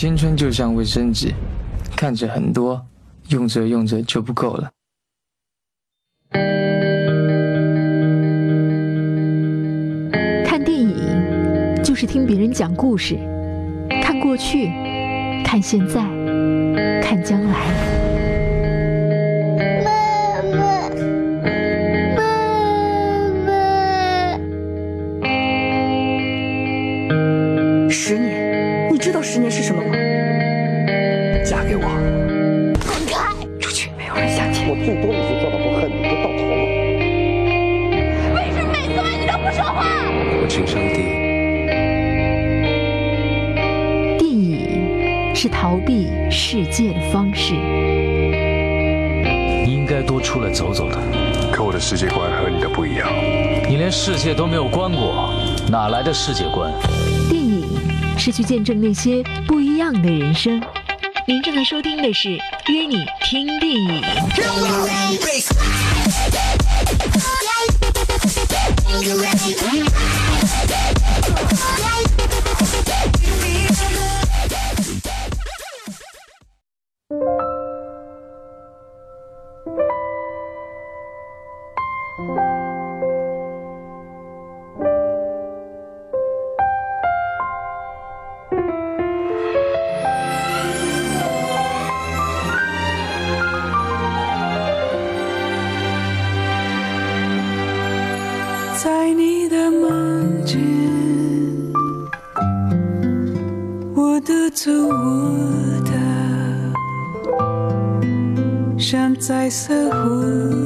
青春就像卫生纸看着很多用着用着就不够了。看电影就是听别人讲故事看过去看现在看将来。世界观和你的不一样。你连世界都没有观过哪来的世界观？电影是去见证那些不一样的人生。您正在收听的是约你听电影。在似乎。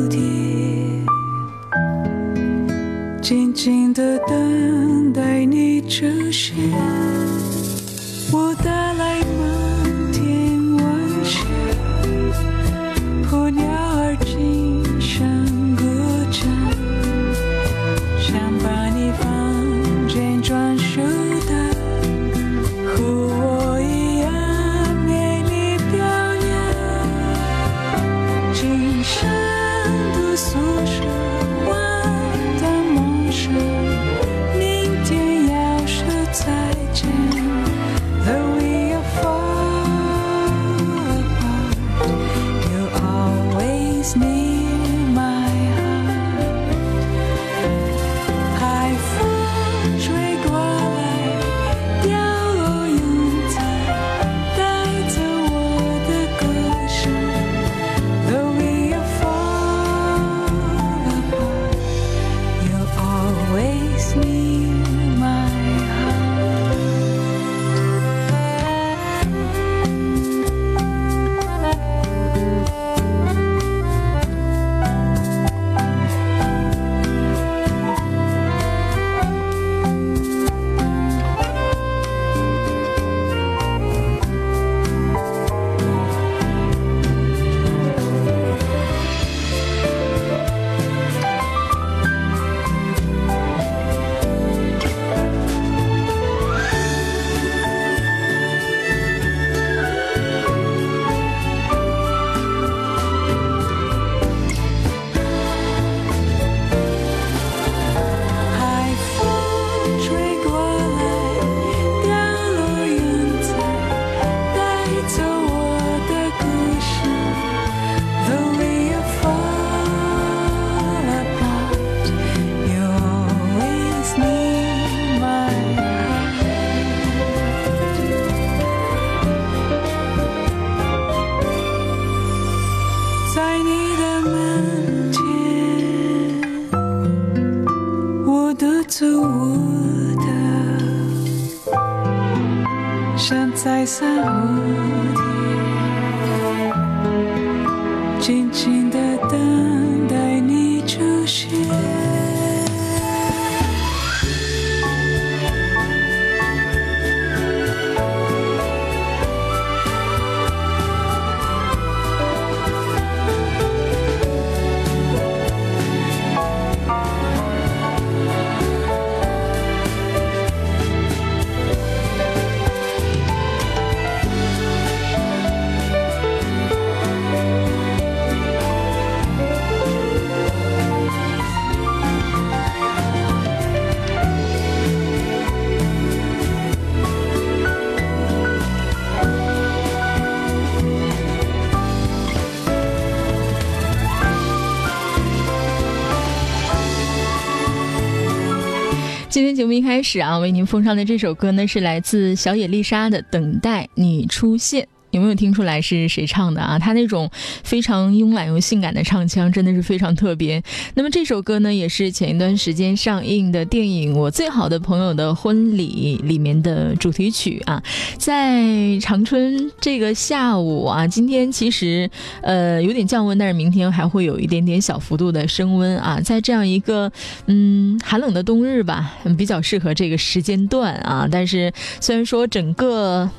节目一开始啊，为您奉上的这首歌呢，是来自小野丽莎的《等待你出现》。有没有听出来是谁唱的啊？他那种非常慵懒又性感的唱腔，真的是非常特别。那么这首歌呢，也是前一段时间上映的电影《我最好的朋友的婚礼》里面的主题曲啊。在长春这个下午啊，今天其实呃有点降温，但是明天还会有一点点小幅度的升温啊。在这样一个嗯寒冷的冬日吧，比较适合这个时间段啊。但是虽然说整个。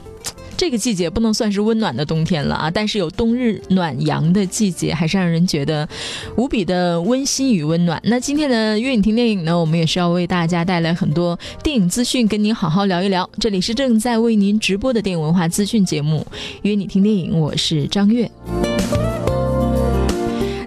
这个季节不能算是温暖的冬天了啊，但是有冬日暖阳的季节，还是让人觉得无比的温馨与温暖。那今天的约你听电影呢，我们也是要为大家带来很多电影资讯，跟您好好聊一聊。这里是正在为您直播的电影文化资讯节目《约你听电影》，我是张悦。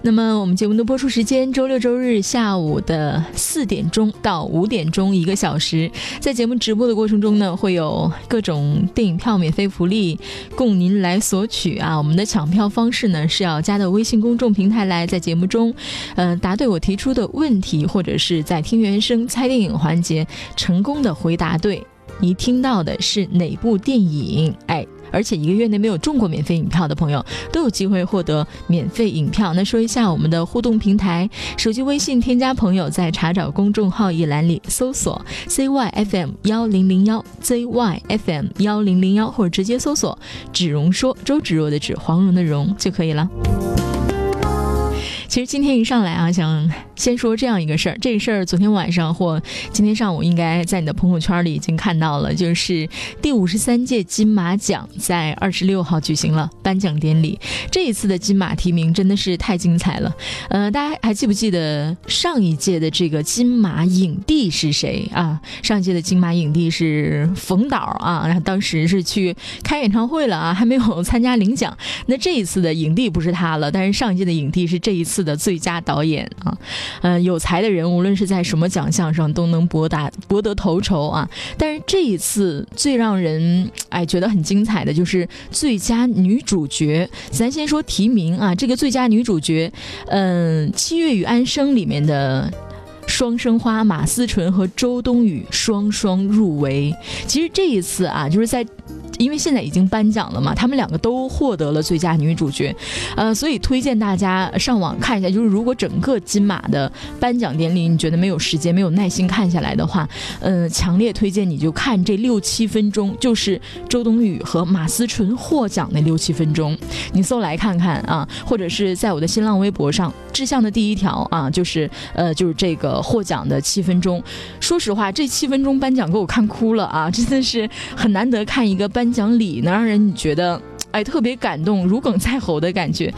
那么我们节目的播出时间，周六周日下午的四点钟到五点钟，一个小时。在节目直播的过程中呢，会有各种电影票免费福利供您来索取啊。我们的抢票方式呢，是要加到微信公众平台来，在节目中，呃，答对我提出的问题，或者是在听原声猜电影环节成功的回答对，你听到的是哪部电影？哎。而且一个月内没有中过免费影票的朋友，都有机会获得免费影票。那说一下我们的互动平台：手机微信添加朋友，在查找公众号一栏里搜索 ZYFM 幺零零幺 ZYFM 幺零零幺，或者直接搜索“芷蓉说”，周芷若的芷，黄蓉的蓉就可以了。其实今天一上来啊，想先说这样一个事儿。这个事儿昨天晚上或今天上午应该在你的朋友圈里已经看到了，就是第五十三届金马奖在二十六号举行了颁奖典礼。这一次的金马提名真的是太精彩了。呃，大家还记不记得上一届的这个金马影帝是谁啊？上一届的金马影帝是冯导啊，然后当时是去开演唱会了啊，还没有参加领奖。那这一次的影帝不是他了，但是上一届的影帝是这一次。次的最佳导演啊，嗯，有才的人无论是在什么奖项上都能博达博得头筹啊。但是这一次最让人哎觉得很精彩的就是最佳女主角。咱先说提名啊，这个最佳女主角，嗯，《七月与安生》里面的双生花马思纯和周冬雨双双入围。其实这一次啊，就是在。因为现在已经颁奖了嘛，他们两个都获得了最佳女主角，呃，所以推荐大家上网看一下。就是如果整个金马的颁奖典礼你觉得没有时间、没有耐心看下来的话，呃，强烈推荐你就看这六七分钟，就是周冬雨和马思纯获奖那六七分钟，你搜来看看啊，或者是在我的新浪微博上，志向的第一条啊，就是呃，就是这个获奖的七分钟。说实话，这七分钟颁奖给我看哭了啊，真的是很难得看一个颁。讲理能让人觉得哎特别感动，如鲠在喉的感觉。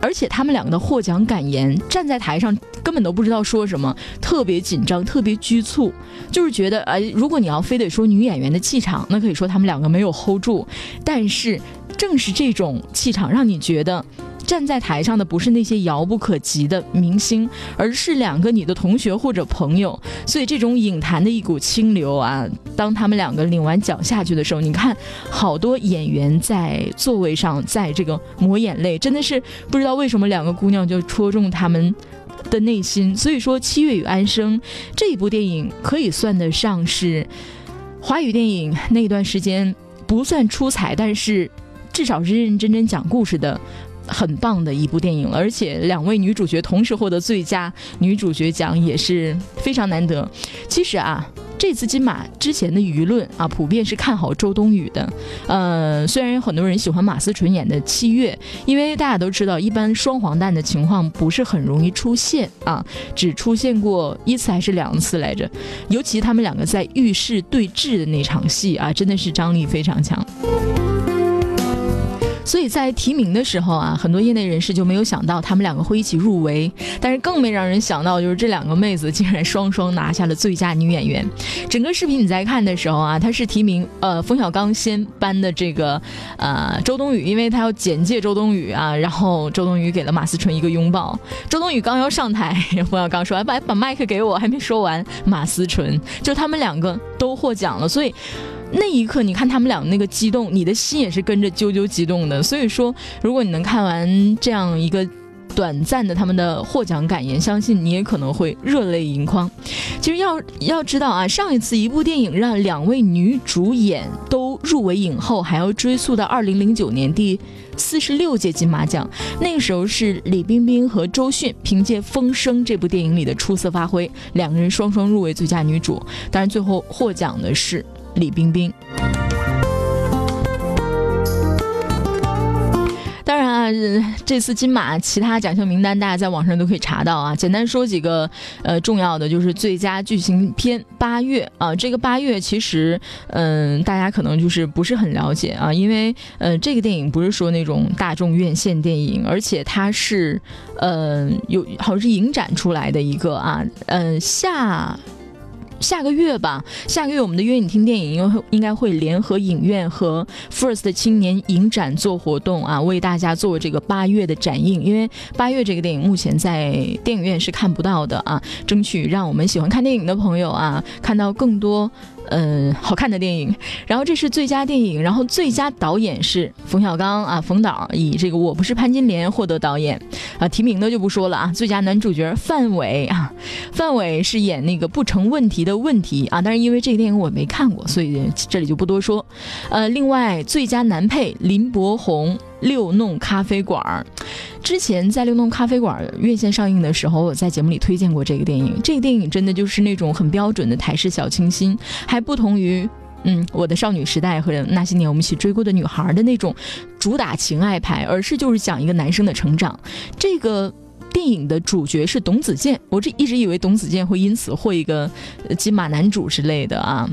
而且他们两个的获奖感言，站在台上根本都不知道说什么，特别紧张，特别拘促，就是觉得哎，如果你要非得说女演员的气场，那可以说他们两个没有 hold 住。但是正是这种气场，让你觉得。站在台上的不是那些遥不可及的明星，而是两个你的同学或者朋友。所以这种影坛的一股清流啊，当他们两个领完奖下去的时候，你看好多演员在座位上，在这个抹眼泪，真的是不知道为什么两个姑娘就戳中他们的内心。所以说，《七月与安生》这一部电影可以算得上是华语电影那段时间不算出彩，但是至少是认认真真讲故事的。很棒的一部电影了，而且两位女主角同时获得最佳女主角奖也是非常难得。其实啊，这次金马之前的舆论啊，普遍是看好周冬雨的。呃，虽然有很多人喜欢马思纯演的《七月》，因为大家都知道，一般双黄蛋的情况不是很容易出现啊，只出现过一次还是两次来着。尤其他们两个在浴室对峙的那场戏啊，真的是张力非常强。所以在提名的时候啊，很多业内人士就没有想到他们两个会一起入围，但是更没让人想到就是这两个妹子竟然双双拿下了最佳女演员。整个视频你在看的时候啊，他是提名呃冯小刚先颁的这个呃周冬雨，因为他要简介周冬雨啊，然后周冬雨给了马思纯一个拥抱。周冬雨刚要上台，冯小刚说把把麦克给我，还没说完，马思纯就他们两个都获奖了，所以。那一刻，你看他们俩那个激动，你的心也是跟着啾啾激动的。所以说，如果你能看完这样一个短暂的他们的获奖感言，相信你也可能会热泪盈眶。其实要要知道啊，上一次一部电影让两位女主演都入围影后，还要追溯到二零零九年第四十六届金马奖。那个时候是李冰冰和周迅凭借《风声》这部电影里的出色发挥，两个人双双入围最佳女主。当然，最后获奖的是李冰冰。当然啊，这次金马其他奖项名单大家在网上都可以查到啊。简单说几个呃重要的，就是最佳剧情片《八月》啊，这个《八月》其实嗯大家可能就是不是很了解啊，因为呃这个电影不是说那种大众院线电影，而且它是呃有好像是影展出来的一个啊，嗯下。下个月吧，下个月我们的约你听电影应该应该会联合影院和 First 青年影展做活动啊，为大家做这个八月的展映。因为八月这个电影目前在电影院是看不到的啊，争取让我们喜欢看电影的朋友啊看到更多。嗯，好看的电影，然后这是最佳电影，然后最佳导演是冯小刚啊，冯导以这个《我不是潘金莲》获得导演啊，提名的就不说了啊。最佳男主角范伟啊，范伟是演那个不成问题的问题啊，但是因为这个电影我没看过，所以这里就不多说。呃，另外最佳男配林柏宏。六弄咖啡馆之前在六弄咖啡馆院线上映的时候，我在节目里推荐过这个电影。这个电影真的就是那种很标准的台式小清新，还不同于嗯我的少女时代和那些年我们一起追过的女孩的那种主打情爱牌，而是就是讲一个男生的成长。这个电影的主角是董子健，我这一直以为董子健会因此获一个金马男主之类的啊。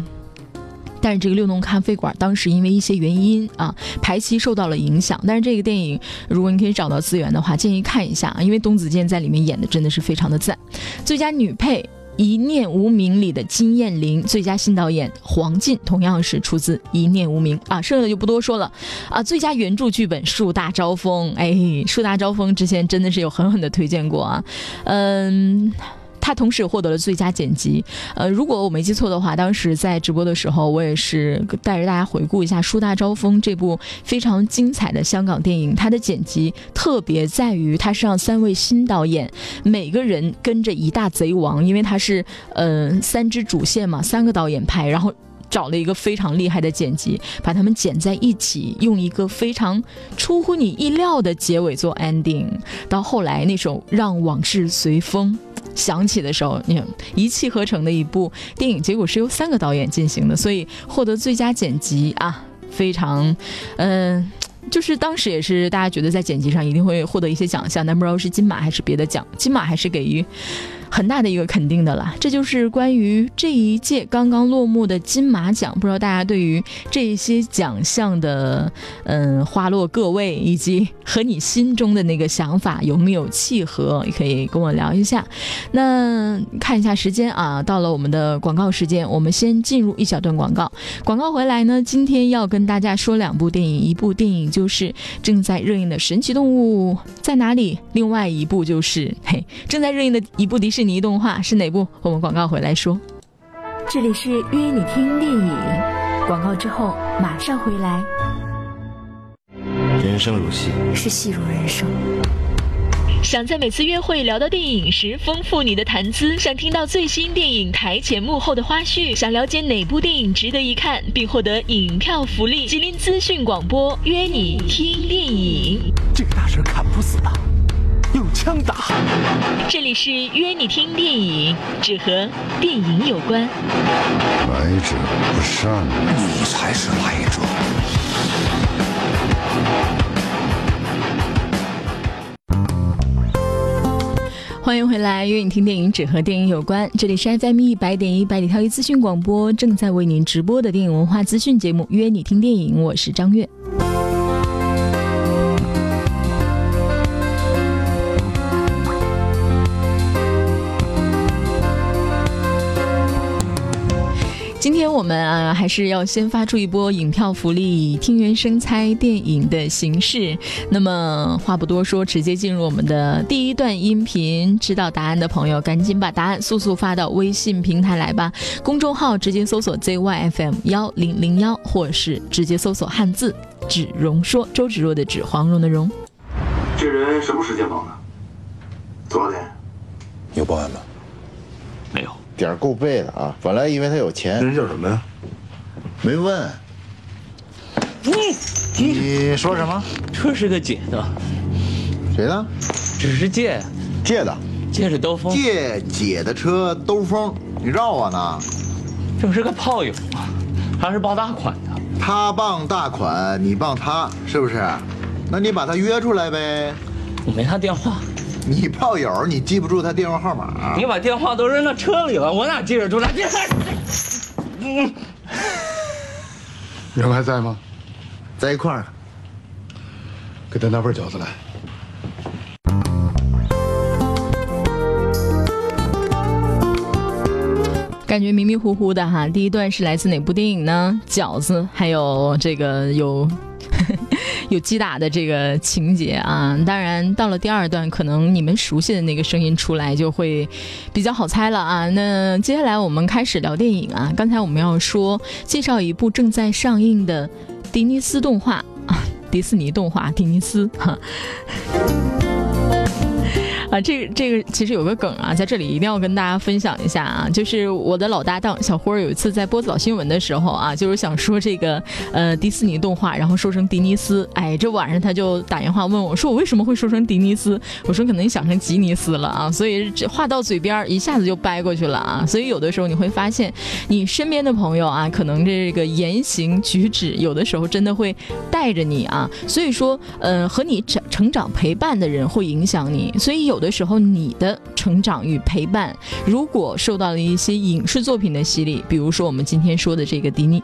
但是这个六弄咖啡馆当时因为一些原因啊，排期受到了影响。但是这个电影，如果你可以找到资源的话，建议看一下啊，因为董子健在里面演的真的是非常的赞。最佳女配《一念无名》里的金燕玲，最佳新导演黄晋同样是出自《一念无名》啊，剩下的就不多说了啊。最佳原著剧本《树大招风》，哎，《树大招风》之前真的是有狠狠的推荐过啊，嗯。他同时也获得了最佳剪辑，呃，如果我没记错的话，当时在直播的时候，我也是带着大家回顾一下《树大招风》这部非常精彩的香港电影。它的剪辑特别在于，它是让三位新导演每个人跟着一大贼王，因为它是呃三支主线嘛，三个导演拍，然后找了一个非常厉害的剪辑，把他们剪在一起，用一个非常出乎你意料的结尾做 ending。到后来那首《让往事随风》。想起的时候，你看一气呵成的一部电影，结果是由三个导演进行的，所以获得最佳剪辑啊，非常，嗯，就是当时也是大家觉得在剪辑上一定会获得一些奖项，但不知道是金马还是别的奖，金马还是给予。很大的一个肯定的了，这就是关于这一届刚刚落幕的金马奖。不知道大家对于这些奖项的嗯花落各位，以及和你心中的那个想法有没有契合，也可以跟我聊一下。那看一下时间啊，到了我们的广告时间，我们先进入一小段广告。广告回来呢，今天要跟大家说两部电影，一部电影就是正在热映的《神奇动物在哪里》，另外一部就是嘿正在热映的一部迪士尼。尼动画是哪部？我们广告回来说。这里是约你听电影，广告之后马上回来。人生如戏，是戏如人生。想在每次约会聊到电影时丰富你的谈资，想听到最新电影台前幕后的花絮，想了解哪部电影值得一看并获得影票福利，吉林资讯广播约你听电影。这个大神砍不死的。用枪打。这里是约你听电影，只和电影有关。来者不善，你才是来者。欢迎回来，约你听电影，只和电影有关。这里是 FM 一百点一百里挑一资讯广播，正在为您直播的电影文化资讯节目《约你听电影》，我是张悦。今天我们啊，还是要先发出一波影票福利，听原声猜电影的形式。那么话不多说，直接进入我们的第一段音频。知道答案的朋友，赶紧把答案速速发到微信平台来吧。公众号直接搜索 ZYFM 幺零零幺，或是直接搜索汉字“芷蓉说”，周芷若的芷，黄蓉的蓉。这人什么时间报的？多少钱？有报案吗？点儿够背的啊！本来以为他有钱。人叫什么呀？没问。你你说什么？这是个姐的。谁的？只是借。借的。借着兜风。借姐的车兜风，你绕我呢？这不是个炮友啊，他是傍大款的。他傍大款，你傍他，是不是？那你把他约出来呗。我没他电话。你炮友，你记不住他电话号码？你把电话都扔到车里了，我哪记得住他电话？嗯。人还在吗？在一块儿。给他拿份饺子来。感觉迷迷糊糊的哈，第一段是来自哪部电影呢？饺子，还有这个有有击打的这个情节啊。当然，到了第二段，可能你们熟悉的那个声音出来就会比较好猜了啊。那接下来我们开始聊电影啊。刚才我们要说介绍一部正在上映的迪尼斯动画啊，迪士尼动画迪尼斯哈。啊，这个这个其实有个梗啊，在这里一定要跟大家分享一下啊，就是我的老搭档小辉儿有一次在播早新闻的时候啊，就是想说这个呃迪士尼动画，然后说成迪尼斯，哎，这晚上他就打电话问我，说我为什么会说成迪尼斯？我说可能你想成吉尼斯了啊，所以这话到嘴边一下子就掰过去了啊，所以有的时候你会发现，你身边的朋友啊，可能这个言行举止有的时候真的会带着你啊，所以说，呃，和你成成长陪伴的人会影响你，所以有。的时候，你的成长与陪伴，如果受到了一些影视作品的洗礼，比如说我们今天说的这个迪尼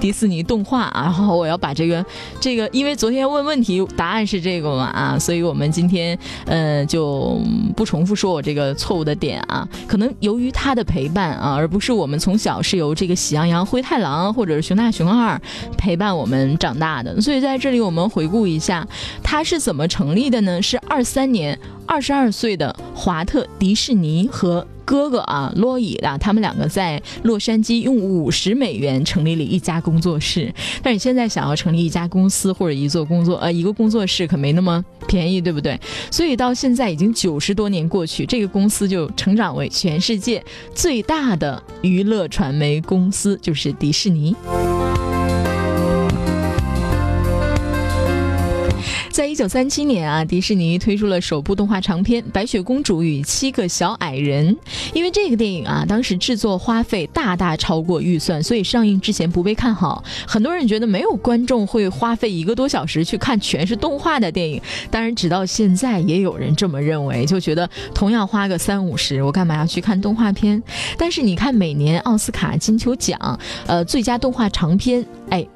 迪士尼动画啊，然后我要把这个这个，因为昨天问问题答案是这个嘛啊，所以我们今天呃就不重复说我这个错误的点啊，可能由于他的陪伴啊，而不是我们从小是由这个喜羊羊、灰太狼或者是熊大、熊二陪伴我们长大的，所以在这里我们回顾一下，它是怎么成立的呢？是二三年。二十二岁的华特迪士尼和哥哥啊洛伊啊，他们两个在洛杉矶用五十美元成立了一家工作室。但是现在想要成立一家公司或者一座工作呃一个工作室可没那么便宜，对不对？所以到现在已经九十多年过去，这个公司就成长为全世界最大的娱乐传媒公司，就是迪士尼。一九三七年啊，迪士尼推出了首部动画长片《白雪公主与七个小矮人》。因为这个电影啊，当时制作花费大大超过预算，所以上映之前不被看好。很多人觉得没有观众会花费一个多小时去看全是动画的电影。当然，直到现在也有人这么认为，就觉得同样花个三五十，我干嘛要去看动画片？但是你看，每年奥斯卡、金球奖，呃，最佳动画长片，哎。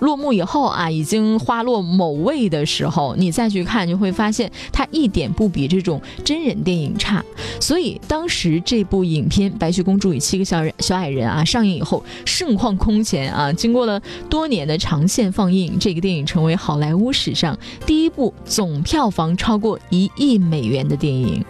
落幕以后啊，已经花落某位的时候，你再去看，就会发现它一点不比这种真人电影差。所以当时这部影片《白雪公主与七个小人小矮人》啊上映以后，盛况空前啊。经过了多年的长线放映，这个电影成为好莱坞史上第一部总票房超过一亿美元的电影。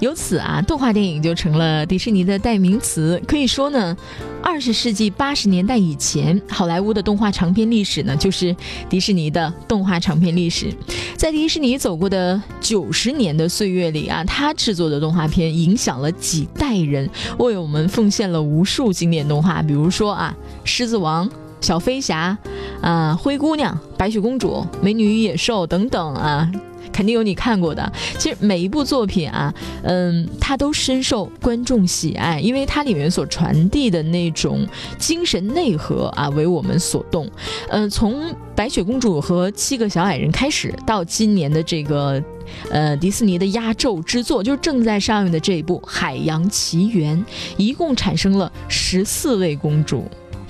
由此啊，动画电影就成了迪士尼的代名词。可以说呢，二十世纪八十年代以前，好莱坞的动画长片历史呢，就是迪士尼的动画长片历史。在迪士尼走过的九十年的岁月里啊，他制作的动画片影响了几代人，为我们奉献了无数经典动画，比如说啊，《狮子王》《小飞侠》啊，《灰姑娘》《白雪公主》《美女与野兽》等等啊。肯定有你看过的。其实每一部作品啊，嗯，它都深受观众喜爱，因为它里面所传递的那种精神内核啊，为我们所动。嗯，从白雪公主和七个小矮人开始，到今年的这个，呃，迪士尼的压轴之作，就是正在上映的这一部《海洋奇缘》，一共产生了十四位公主。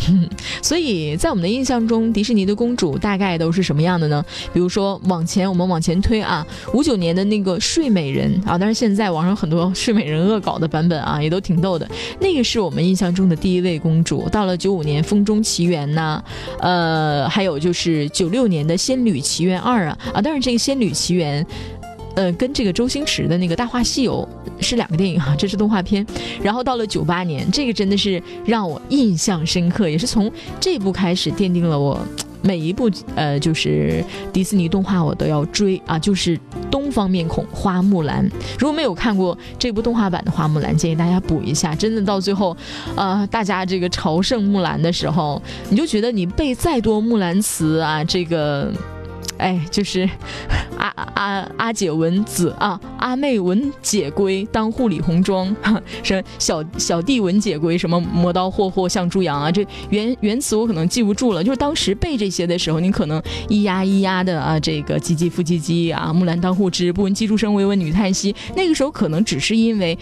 所以在我们的印象中，迪士尼的公主大概都是什么样的呢？比如说往前，我们往前推啊，五九年的那个睡美人啊，但是现在网上很多睡美人恶搞的版本啊，也都挺逗的。那个是我们印象中的第一位公主。到了九五年《风中奇缘》呐，呃，还有就是九六年的《仙女奇缘二》啊啊，但是这个《仙女奇缘》。呃，跟这个周星驰的那个《大话西游》是两个电影哈，这是动画片。然后到了九八年，这个真的是让我印象深刻，也是从这部开始奠定了我每一部呃，就是迪士尼动画我都要追啊，就是东方面孔花木兰。如果没有看过这部动画版的花木兰，建议大家补一下。真的到最后，呃，大家这个朝圣木兰的时候，你就觉得你背再多木兰词啊，这个。哎，就是 阿阿阿姐闻子啊，阿妹闻姐归，当户理红妆，什么小小弟闻姐归，什么磨刀霍霍向猪羊啊，这原原词我可能记不住了。就是当时背这些的时候，你可能咿呀咿呀的啊，这个唧唧复唧唧啊，木兰当户织，不闻机杼声，惟闻女叹息。那个时候可能只是因为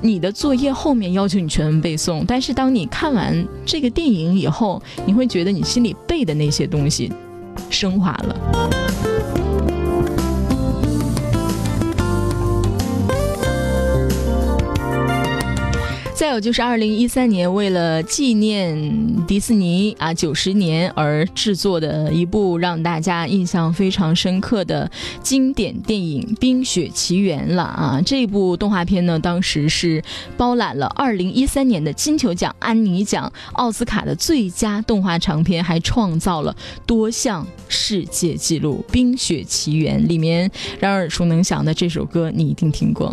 你的作业后面要求你全文背诵，但是当你看完这个电影以后，你会觉得你心里背的那些东西。升华了。再有就是二零一三年，为了纪念迪士尼啊九十年而制作的一部让大家印象非常深刻的经典电影《冰雪奇缘》了啊！这部动画片呢，当时是包揽了二零一三年的金球奖、安妮奖、奥斯卡的最佳动画长片，还创造了多项世界纪录。《冰雪奇缘》里面让耳熟能详的这首歌，你一定听过。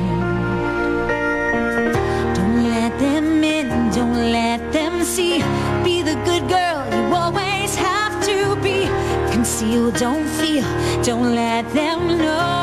Conceal, don't feel, don't let them know.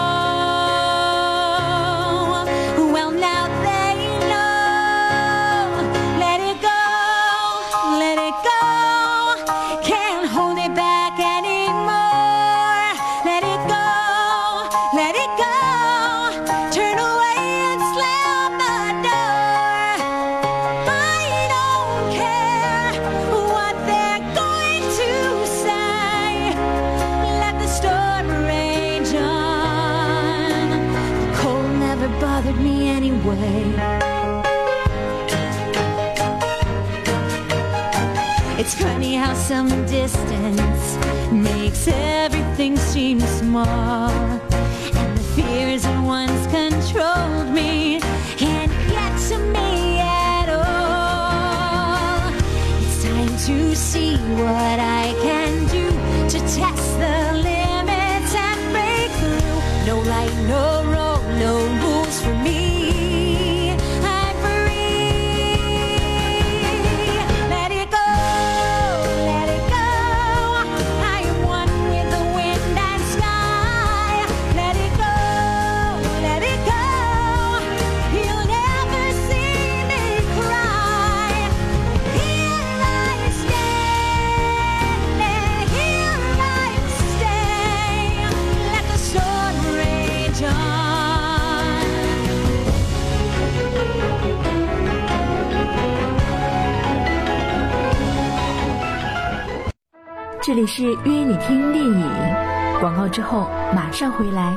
know 这里是约你听电影，广告之后马上回来。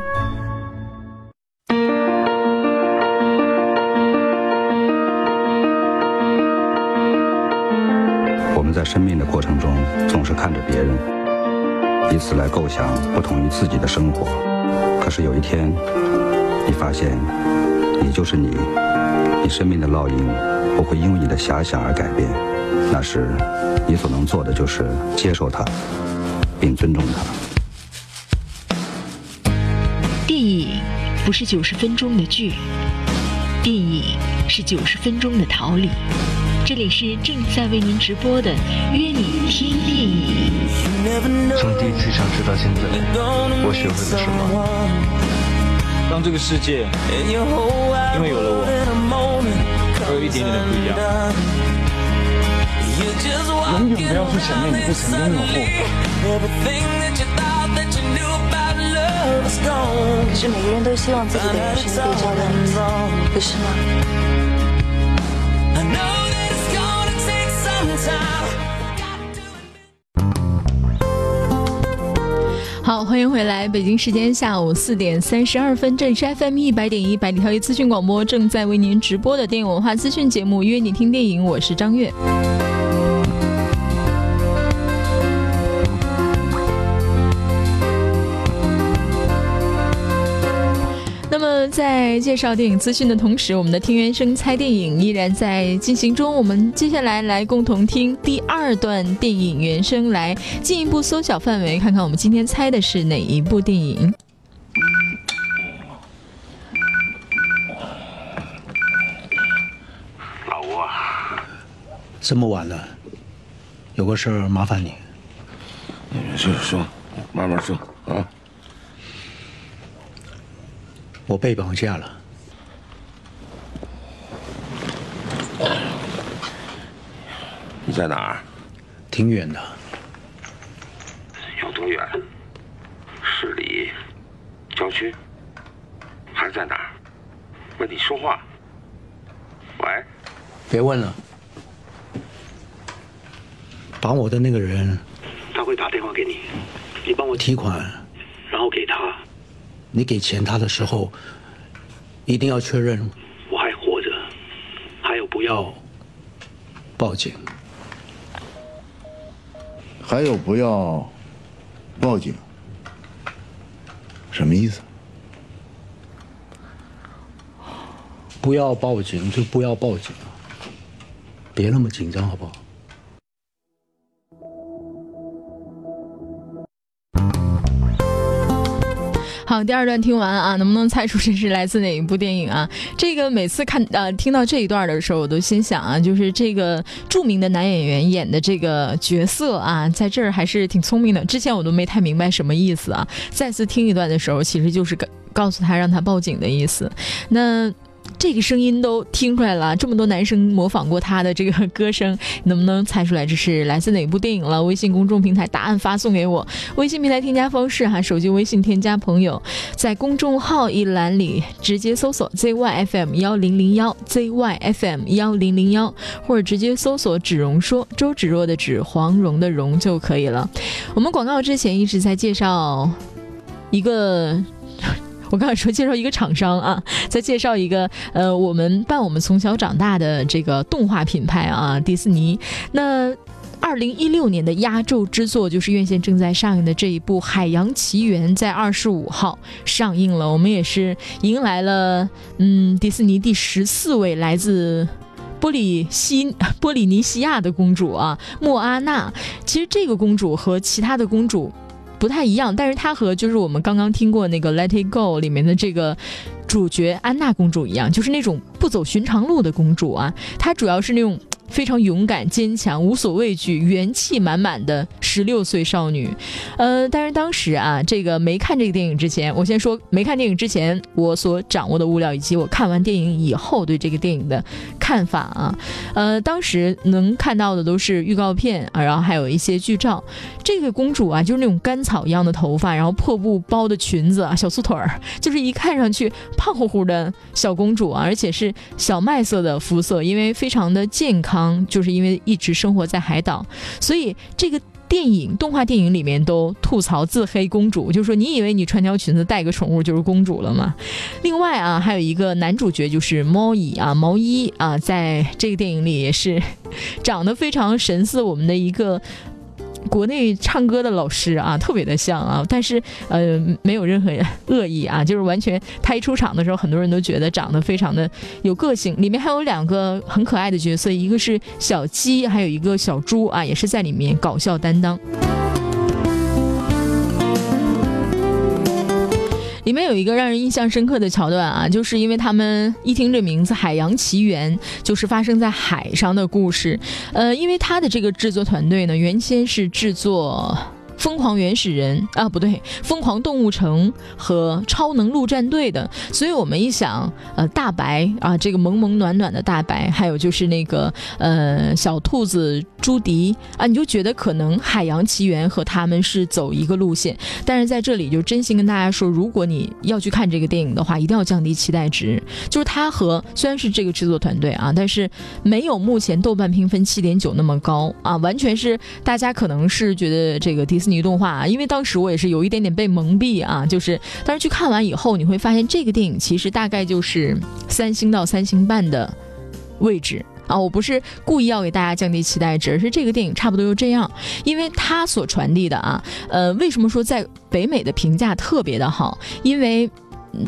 我们在生命的过程中，总是看着别人，以此来构想不同于自己的生活。可是有一天，你发现，你就是你，你生命的烙印不会因为你的遐想而改变。那时。你所能做的就是接受它，并尊重它。电影不是九十分钟的剧，电影是九十分钟的逃离。这里是正在为您直播的《约你听电影》。从第一次相识到现在，我学会了什么？当这个世界因为有了我，会有一点点的不一样。永远不要去想你会成功。可是每个人都希望自己的人生可以照亮，不是吗？好，欢迎回来。北京时间下午四点三十二分，这里是 FM 一百点一百里挑一资讯广播，正在为您直播的电影文化资讯节目《约你听电影》，我是张悦。在介绍电影资讯的同时，我们的听原声猜电影依然在进行中。我们接下来来共同听第二段电影原声，来进一步缩小范围，看看我们今天猜的是哪一部电影。老吴啊，这么晚了，有个事儿麻烦你。说说，慢慢说啊。我被绑架了，你在哪儿？挺远的。有多远？市里、郊区，还是在哪儿？问你说话。喂。别问了。绑我的那个人，他会打电话给你，你帮我提款，然后给他。你给钱他的时候，一定要确认我还活着，还有不要报警，还有不要报警，什么意思？不要报警就不要报警，别那么紧张好不好？好，第二段听完啊，能不能猜出这是来自哪一部电影啊？这个每次看呃听到这一段的时候，我都心想啊，就是这个著名的男演员演的这个角色啊，在这儿还是挺聪明的。之前我都没太明白什么意思啊，再次听一段的时候，其实就是告告诉他让他报警的意思。那。这个声音都听出来了，这么多男生模仿过他的这个歌声，能不能猜出来这是来自哪部电影了？微信公众平台答案发送给我，微信平台添加方式哈，手机微信添加朋友，在公众号一栏里直接搜索 ZYFM 幺零零幺 ZYFM 幺零零幺，或者直接搜索“芷蓉说”，周芷若的芷，黄蓉的蓉就可以了。我们广告之前一直在介绍一个。我刚才说介绍一个厂商啊，再介绍一个呃，我们伴我们从小长大的这个动画品牌啊，迪士尼。那二零一六年的压轴之作就是院线正在上映的这一部《海洋奇缘》，在二十五号上映了。我们也是迎来了嗯，迪士尼第十四位来自波里西波里尼西亚的公主啊，莫阿娜。其实这个公主和其他的公主。不太一样，但是她和就是我们刚刚听过那个《Let It Go》里面的这个主角安娜公主一样，就是那种不走寻常路的公主啊。她主要是那种。非常勇敢、坚强、无所畏惧、元气满满的十六岁少女，呃，但是当时啊，这个没看这个电影之前，我先说没看电影之前我所掌握的物料，以及我看完电影以后对这个电影的看法啊，呃，当时能看到的都是预告片啊，然后还有一些剧照。这个公主啊，就是那种干草一样的头发，然后破布包的裙子啊，小粗腿儿，就是一看上去胖乎乎的小公主啊，而且是小麦色的肤色，因为非常的健康。就是因为一直生活在海岛，所以这个电影动画电影里面都吐槽自黑公主，就是说你以为你穿条裙子带个宠物就是公主了吗？另外啊，还有一个男主角就是毛衣啊，毛衣啊，在这个电影里也是长得非常神似我们的一个。国内唱歌的老师啊，特别的像啊，但是呃，没有任何恶意啊，就是完全他一出场的时候，很多人都觉得长得非常的有个性。里面还有两个很可爱的角色，一个是小鸡，还有一个小猪啊，也是在里面搞笑担当。里面有一个让人印象深刻的桥段啊，就是因为他们一听这名字《海洋奇缘》，就是发生在海上的故事。呃，因为他的这个制作团队呢，原先是制作。疯狂原始人啊，不对，疯狂动物城和超能陆战队的。所以我们一想，呃，大白啊，这个萌萌暖暖的大白，还有就是那个呃小兔子朱迪啊，你就觉得可能《海洋奇缘》和他们是走一个路线。但是在这里就真心跟大家说，如果你要去看这个电影的话，一定要降低期待值。就是它和虽然是这个制作团队啊，但是没有目前豆瓣评分七点九那么高啊，完全是大家可能是觉得这个迪士尼动画，啊，因为当时我也是有一点点被蒙蔽啊，就是但是去看完以后，你会发现这个电影其实大概就是三星到三星半的位置。啊，我不是故意要给大家降低期待值，而是这个电影差不多就这样，因为它所传递的啊，呃，为什么说在北美的评价特别的好？因为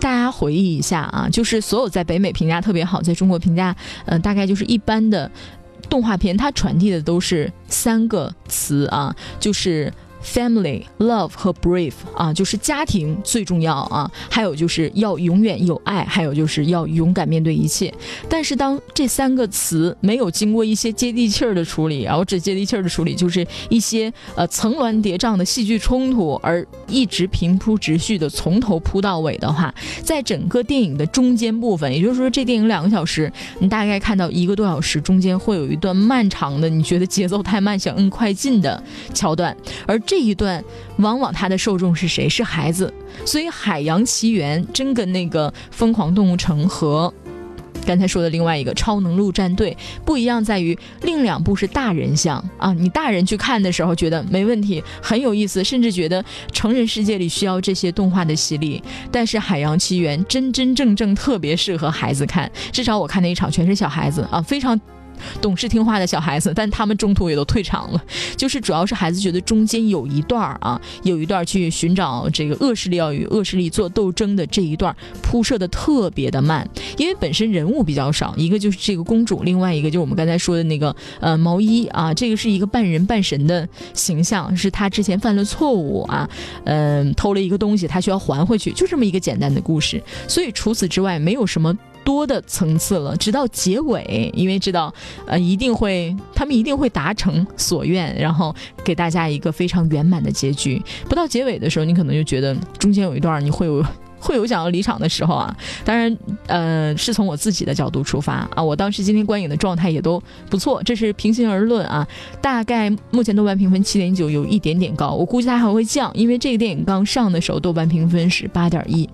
大家回忆一下啊，就是所有在北美评价特别好，在中国评价，呃，大概就是一般的动画片，它传递的都是三个词啊，就是。Family, love 和 brave 啊，就是家庭最重要啊，还有就是要永远有爱，还有就是要勇敢面对一切。但是当这三个词没有经过一些接地气儿的处理，然后这接地气儿的处理就是一些呃层峦叠嶂的戏剧冲突，而一直平铺直叙的从头铺到尾的话，在整个电影的中间部分，也就是说这电影两个小时，你大概看到一个多小时中间会有一段漫长的，你觉得节奏太慢想摁快进的桥段，而。这一段往往它的受众是谁？是孩子。所以《海洋奇缘》真跟那个《疯狂动物城》和刚才说的另外一个《超能陆战队》不一样，在于另两部是大人向啊。你大人去看的时候觉得没问题，很有意思，甚至觉得成人世界里需要这些动画的洗礼。但是《海洋奇缘》真真正正特别适合孩子看，至少我看那一场全是小孩子啊，非常。懂事听话的小孩子，但他们中途也都退场了。就是主要是孩子觉得中间有一段儿啊，有一段去寻找这个恶势力要与恶势力做斗争的这一段铺设的特别的慢，因为本身人物比较少，一个就是这个公主，另外一个就是我们刚才说的那个呃毛衣啊，这个是一个半人半神的形象，是他之前犯了错误啊，嗯，偷了一个东西，他需要还回去，就这么一个简单的故事。所以除此之外，没有什么。多的层次了，直到结尾，因为知道，呃，一定会，他们一定会达成所愿，然后给大家一个非常圆满的结局。不到结尾的时候，你可能就觉得中间有一段你会有 会有想要离场的时候啊。当然，呃，是从我自己的角度出发啊，我当时今天观影的状态也都不错，这是平心而论啊。大概目前豆瓣评分七点九，有一点点高，我估计它还会降，因为这个电影刚上的时候豆瓣评分是八点一。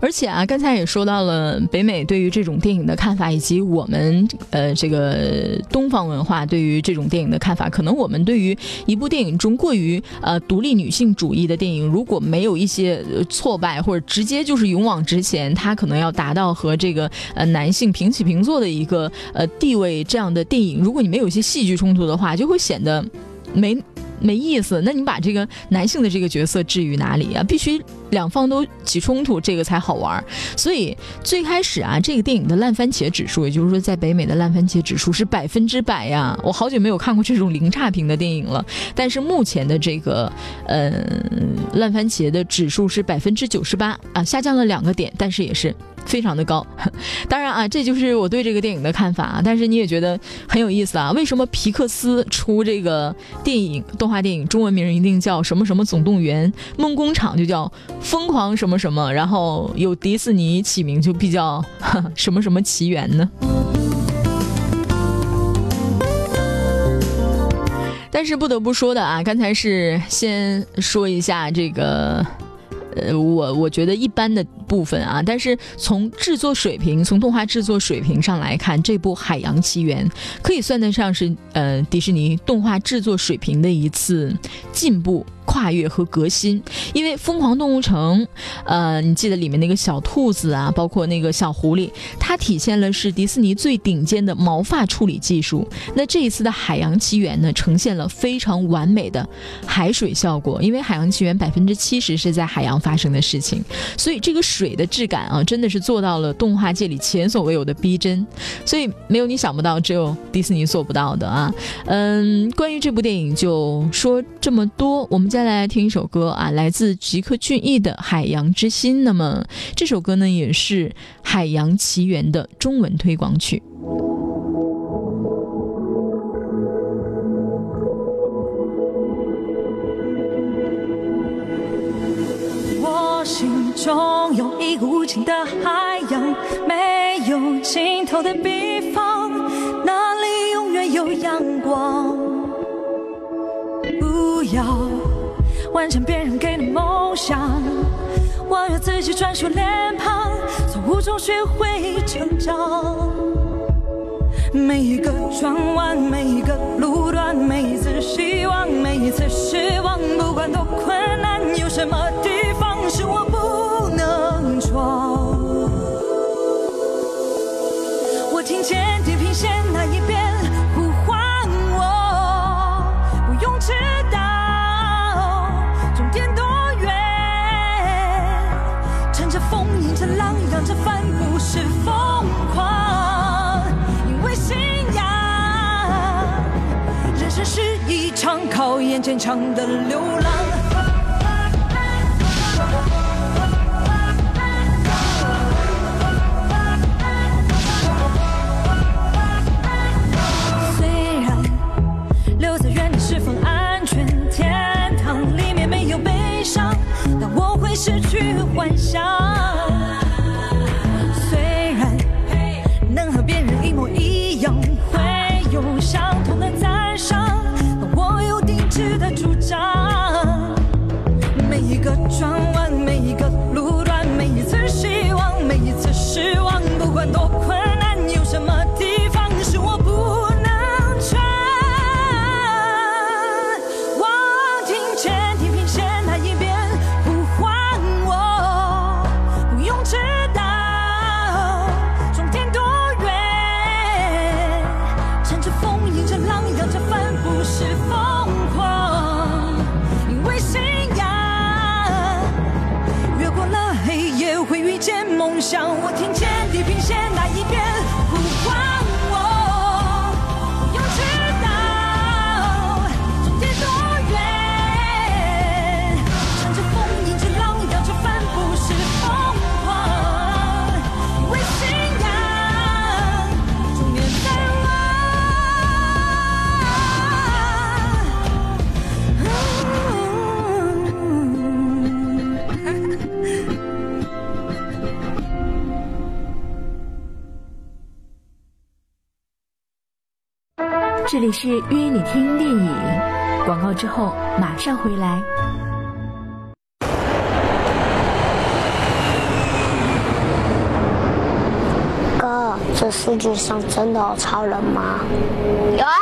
而且啊，刚才也说到了北美对于这种电影的看法，以及我们呃这个东方文化对于这种电影的看法。可能我们对于一部电影中过于呃独立女性主义的电影，如果没有一些挫败或者直接就是勇往直前，它可能要达到和这个呃男性平起平坐的一个呃地位这样的电影，如果你没有一些戏剧冲突的话，就会显得没。没意思，那你把这个男性的这个角色置于哪里啊？必须两方都起冲突，这个才好玩。所以最开始啊，这个电影的烂番茄指数，也就是说在北美的烂番茄指数是百分之百呀。我好久没有看过这种零差评的电影了。但是目前的这个呃烂番茄的指数是百分之九十八啊，下降了两个点，但是也是。非常的高，当然啊，这就是我对这个电影的看法啊。但是你也觉得很有意思啊？为什么皮克斯出这个电影动画电影，中文名一定叫什么什么总动员？梦工厂就叫疯狂什么什么？然后有迪士尼起名就比较 什么什么奇缘呢？但是不得不说的啊，刚才是先说一下这个。呃，我我觉得一般的部分啊，但是从制作水平，从动画制作水平上来看，这部《海洋奇缘》可以算得上是呃迪士尼动画制作水平的一次进步。跨越和革新，因为《疯狂动物城》，呃，你记得里面那个小兔子啊，包括那个小狐狸，它体现了是迪士尼最顶尖的毛发处理技术。那这一次的《海洋奇缘》呢，呈现了非常完美的海水效果，因为《海洋奇缘》百分之七十是在海洋发生的事情，所以这个水的质感啊，真的是做到了动画界里前所未有的逼真。所以没有你想不到，只有迪士尼做不到的啊。嗯，关于这部电影就说这么多，我们接下来听一首歌啊来自吉克隽逸的海洋之心那么这首歌呢也是海洋奇缘的中文推广曲。我心中有一个无尽的海洋没有尽头的彼方那里永远有阳光？不要完成别人给的梦想，我要自己专属脸庞，从无中学会成长。每一个转弯，每一个路段，每一次希望，每一次失望，不管多困难，有什么考验坚强的流浪。虽然留在原地是否安全？天堂里面没有悲伤，但我会失去幻想。这里是约你听电影，广告之后马上回来。哥，这世界上真的有超人吗？有啊，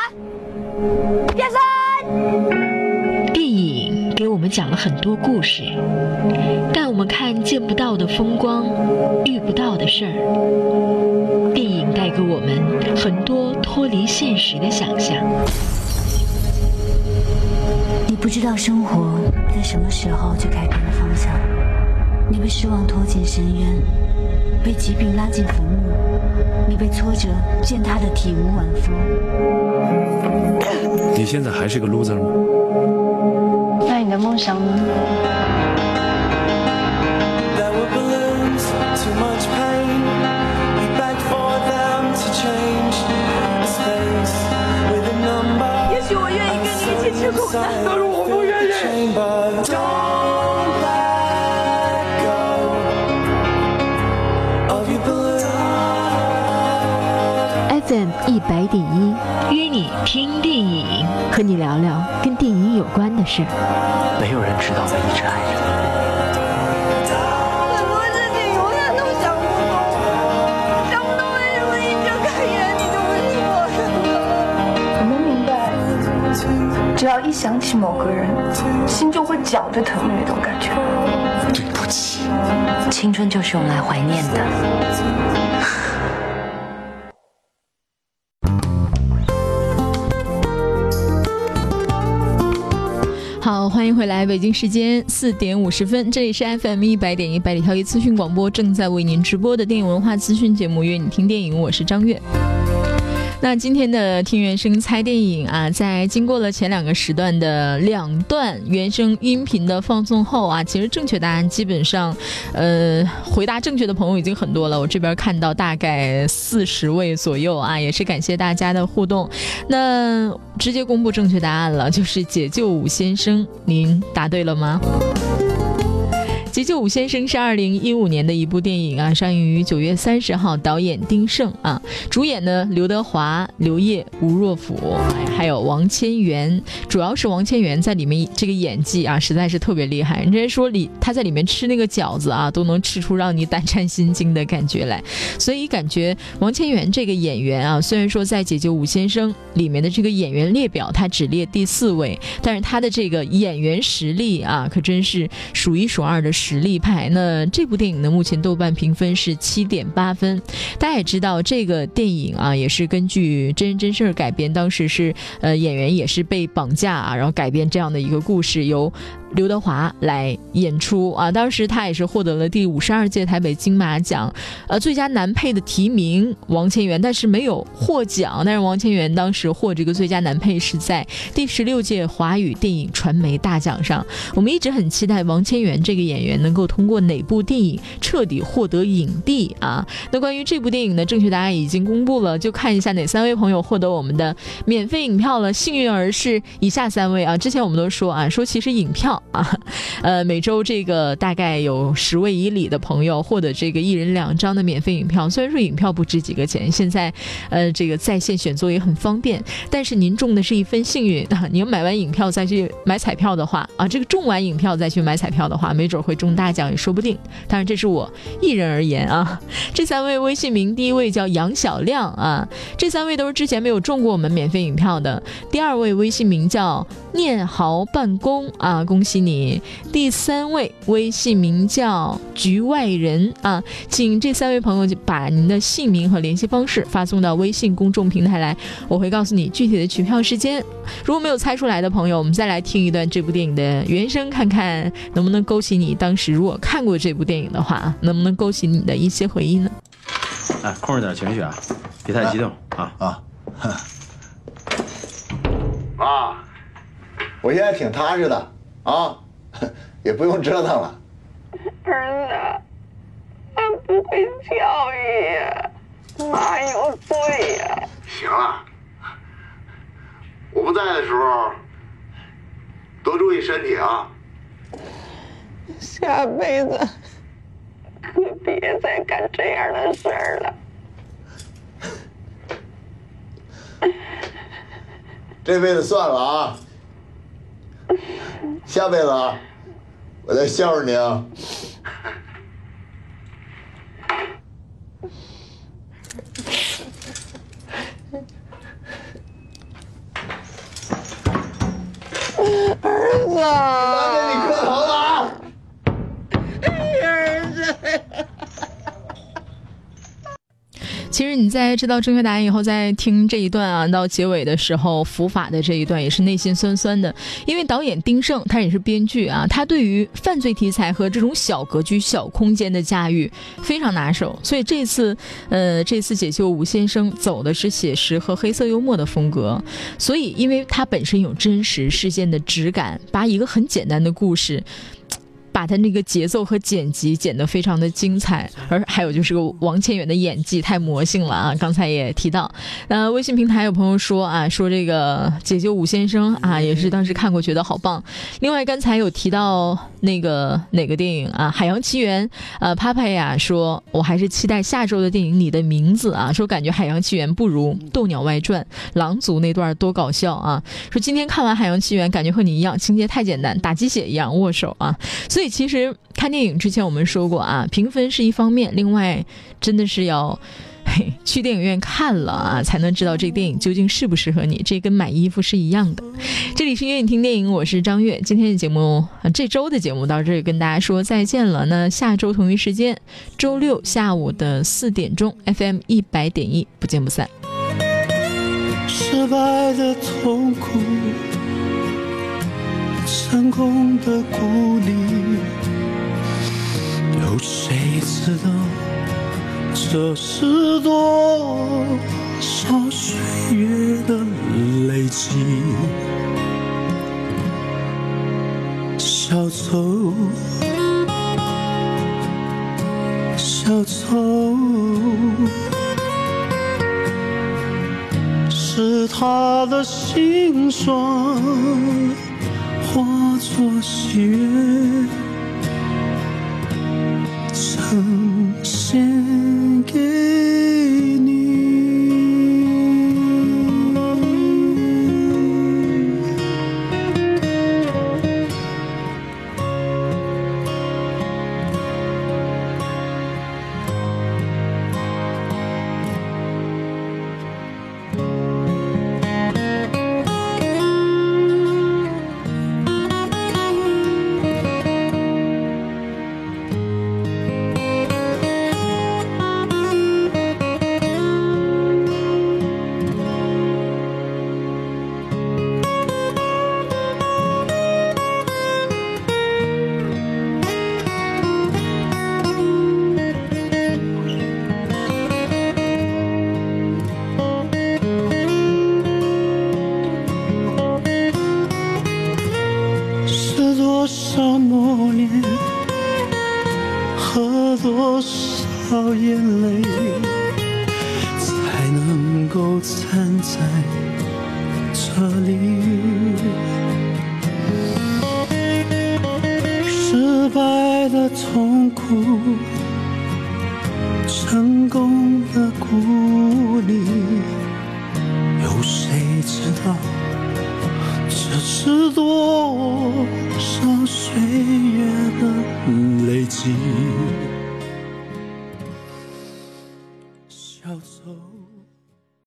变身。电影给我们讲了很多故事，带我们看见不到的风光，遇不到的事儿。带给我们很多脱离现实的想象。你不知道生活在什么时候就改变了方向，你被失望拖进深渊，被疾病拉进坟墓，你被挫折践踏的体无完肤。你现在还是个 loser 吗？那你的梦想呢？但是我不愿意。FM 一百点一，约你听电影，和你聊聊跟电影有关的事。没有人知道我一直爱着你。一想起某个人，心就会绞着疼的那种感觉。对不起，青春就是用来怀念的。好，欢迎回来，北京时间四点五十分，这里是 FM 一百点一百里挑一资讯广播，正在为您直播的电影文化资讯节目《约你听电影》，我是张悦。那今天的听原声猜电影啊，在经过了前两个时段的两段原声音频的放送后啊，其实正确答案基本上，呃，回答正确的朋友已经很多了。我这边看到大概四十位左右啊，也是感谢大家的互动。那直接公布正确答案了，就是解救武先生，您答对了吗？急救吾先生是二零一五年的一部电影啊，上映于九月三十号，导演丁晟啊，主演呢刘德华、刘烨、吴若甫，还有王千源，主要是王千源在里面这个演技啊，实在是特别厉害。人家说里他在里面吃那个饺子啊，都能吃出让你胆战心惊的感觉来，所以感觉王千源这个演员啊，虽然说在解救吾先生里面的这个演员列表他只列第四位，但是他的这个演员实力啊，可真是数一数二的实力派。那这部电影呢，目前豆瓣评分是七点八分。大家也知道，这个电影啊，也是根据真人真事儿改编，当时是呃演员也是被绑架啊，然后改编这样的一个故事，由。刘德华来演出啊，当时他也是获得了第五十二届台北金马奖，呃，最佳男配的提名，王千源，但是没有获奖。但是王千源当时获这个最佳男配是在第十六届华语电影传媒大奖上。我们一直很期待王千源这个演员能够通过哪部电影彻底获得影帝啊？那关于这部电影的正确答案已经公布了，就看一下哪三位朋友获得我们的免费影票了。幸运儿是以下三位啊，之前我们都说啊，说其实影票。啊，呃，每周这个大概有十位以里的朋友获得这个一人两张的免费影票。虽然说影票不值几个钱，现在呃这个在线选座也很方便，但是您中的是一份幸运啊！您买完影票再去买彩票的话啊，这个中完影票再去买彩票的话，没准会中大奖也说不定。当然这是我一人而言啊。这三位微信名，第一位叫杨小亮啊，这三位都是之前没有中过我们免费影票的。第二位微信名叫念豪办公啊，恭喜。喜你第三位微信名叫局外人啊，请这三位朋友就把您的姓名和联系方式发送到微信公众平台来，我会告诉你具体的取票时间。如果没有猜出来的朋友，我们再来听一段这部电影的原声，看看能不能勾起你当时如果看过这部电影的话，能不能勾起你的一些回忆呢？哎，控制点情绪啊，别太激动啊啊！妈，我现在挺踏实的。啊，也不用折腾了。儿子，俺不会教育呀，妈有罪呀。行了，我不在的时候，多注意身体啊。下辈子可别再干这样的事儿了。这辈子算了啊。下辈子啊，我再孝顺您啊！儿子，你在知道正确答案以后，在听这一段啊，到结尾的时候，伏法的这一段也是内心酸酸的。因为导演丁晟他也是编剧啊，他对于犯罪题材和这种小格局、小空间的驾驭非常拿手。所以这次，呃，这次解救吴先生走的是写实和黑色幽默的风格。所以，因为他本身有真实事件的质感，把一个很简单的故事。把他那个节奏和剪辑剪得非常的精彩，而还有就是个王千源的演技太魔性了啊！刚才也提到，呃，微信平台有朋友说啊，说这个解救武先生啊，也是当时看过觉得好棒。另外刚才有提到那个哪个电影啊，《海洋奇缘》呃，帕帕呀说，我还是期待下周的电影《你的名字》啊，说感觉《海洋奇缘》不如《斗鸟外传》狼族那段多搞笑啊！说今天看完《海洋奇缘》，感觉和你一样，情节太简单，打鸡血一样握手啊，所以。其实看电影之前我们说过啊，评分是一方面，另外真的是要去电影院看了啊，才能知道这个电影究竟适不适合你。这跟买衣服是一样的。这里是愿意听电影，我是张悦。今天的节目，这周的节目到这里跟大家说再见了。那下周同一时间，周六下午的四点钟，FM 一百点一，不见不散。失败的痛苦。成功的鼓励，有谁知道这是多少岁月的累积？小丑，小丑，是他的心酸。化作喜悦，呈现给